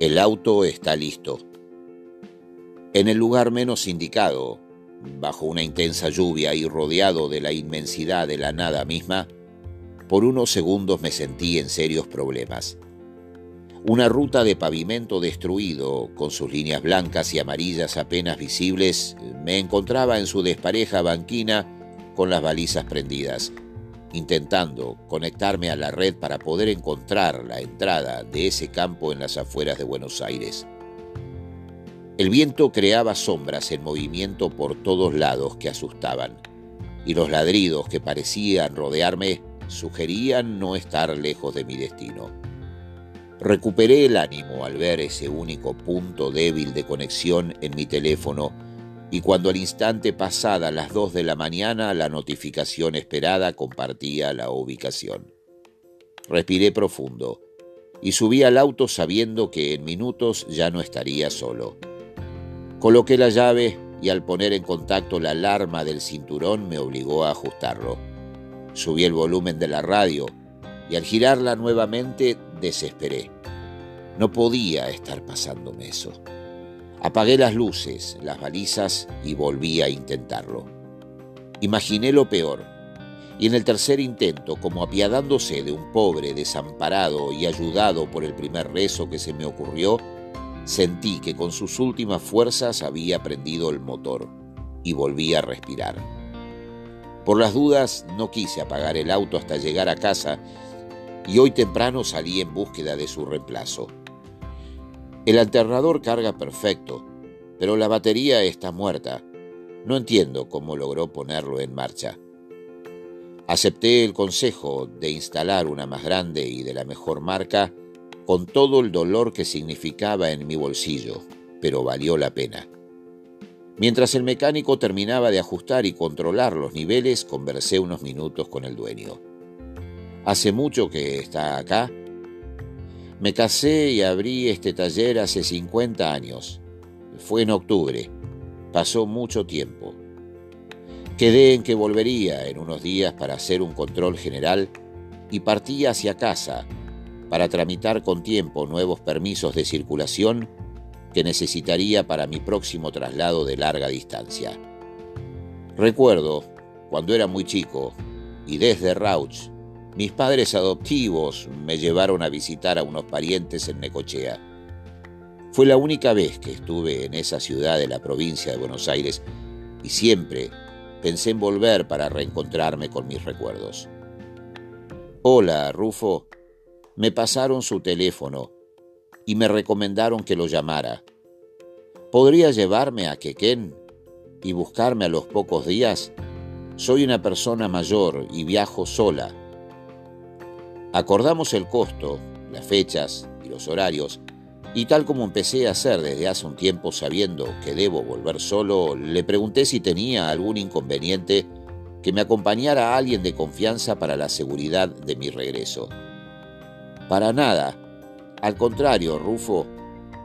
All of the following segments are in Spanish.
El auto está listo. En el lugar menos indicado, bajo una intensa lluvia y rodeado de la inmensidad de la nada misma, por unos segundos me sentí en serios problemas. Una ruta de pavimento destruido, con sus líneas blancas y amarillas apenas visibles, me encontraba en su despareja banquina con las balizas prendidas intentando conectarme a la red para poder encontrar la entrada de ese campo en las afueras de Buenos Aires. El viento creaba sombras en movimiento por todos lados que asustaban, y los ladridos que parecían rodearme sugerían no estar lejos de mi destino. Recuperé el ánimo al ver ese único punto débil de conexión en mi teléfono y cuando al instante pasada las dos de la mañana la notificación esperada compartía la ubicación. Respiré profundo y subí al auto sabiendo que en minutos ya no estaría solo. Coloqué la llave y al poner en contacto la alarma del cinturón me obligó a ajustarlo. Subí el volumen de la radio y al girarla nuevamente desesperé. No podía estar pasándome eso. Apagué las luces, las balizas y volví a intentarlo. Imaginé lo peor, y en el tercer intento, como apiadándose de un pobre desamparado y ayudado por el primer rezo que se me ocurrió, sentí que con sus últimas fuerzas había prendido el motor y volví a respirar. Por las dudas no quise apagar el auto hasta llegar a casa y hoy temprano salí en búsqueda de su reemplazo. El alternador carga perfecto, pero la batería está muerta. No entiendo cómo logró ponerlo en marcha. Acepté el consejo de instalar una más grande y de la mejor marca con todo el dolor que significaba en mi bolsillo, pero valió la pena. Mientras el mecánico terminaba de ajustar y controlar los niveles, conversé unos minutos con el dueño. ¿Hace mucho que está acá? Me casé y abrí este taller hace 50 años. Fue en octubre. Pasó mucho tiempo. Quedé en que volvería en unos días para hacer un control general y partí hacia casa para tramitar con tiempo nuevos permisos de circulación que necesitaría para mi próximo traslado de larga distancia. Recuerdo, cuando era muy chico, y desde Rauch mis padres adoptivos me llevaron a visitar a unos parientes en Necochea. Fue la única vez que estuve en esa ciudad de la provincia de Buenos Aires y siempre pensé en volver para reencontrarme con mis recuerdos. Hola, Rufo. Me pasaron su teléfono y me recomendaron que lo llamara. ¿Podría llevarme a Quequén y buscarme a los pocos días? Soy una persona mayor y viajo sola Acordamos el costo, las fechas y los horarios, y tal como empecé a hacer desde hace un tiempo sabiendo que debo volver solo, le pregunté si tenía algún inconveniente que me acompañara a alguien de confianza para la seguridad de mi regreso. Para nada. Al contrario, Rufo,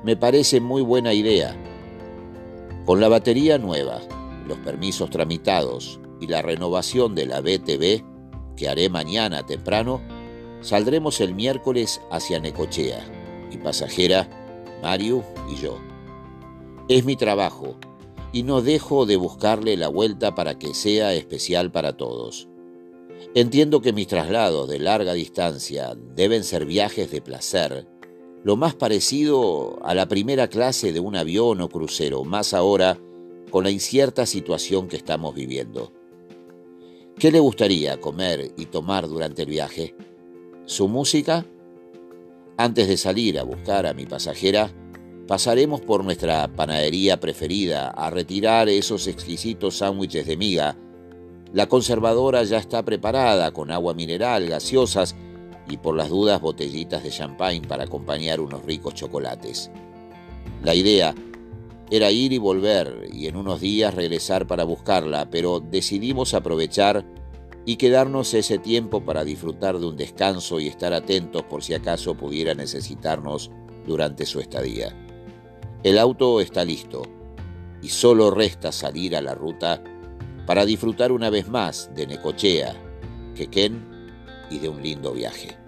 me parece muy buena idea. Con la batería nueva, los permisos tramitados y la renovación de la BTV, que haré mañana temprano, Saldremos el miércoles hacia Necochea, mi pasajera, Mario y yo. Es mi trabajo y no dejo de buscarle la vuelta para que sea especial para todos. Entiendo que mis traslados de larga distancia deben ser viajes de placer, lo más parecido a la primera clase de un avión o crucero, más ahora con la incierta situación que estamos viviendo. ¿Qué le gustaría comer y tomar durante el viaje? Su música, antes de salir a buscar a mi pasajera, pasaremos por nuestra panadería preferida a retirar esos exquisitos sándwiches de miga. La conservadora ya está preparada con agua mineral, gaseosas y por las dudas botellitas de champagne para acompañar unos ricos chocolates. La idea era ir y volver y en unos días regresar para buscarla, pero decidimos aprovechar y quedarnos ese tiempo para disfrutar de un descanso y estar atentos por si acaso pudiera necesitarnos durante su estadía. El auto está listo y solo resta salir a la ruta para disfrutar una vez más de Necochea, Quequén y de un lindo viaje.